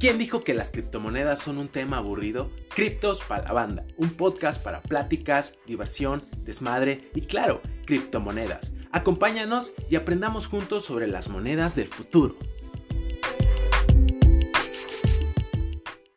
¿Quién dijo que las criptomonedas son un tema aburrido? Criptos para la banda, un podcast para pláticas, diversión, desmadre y claro, criptomonedas. Acompáñanos y aprendamos juntos sobre las monedas del futuro.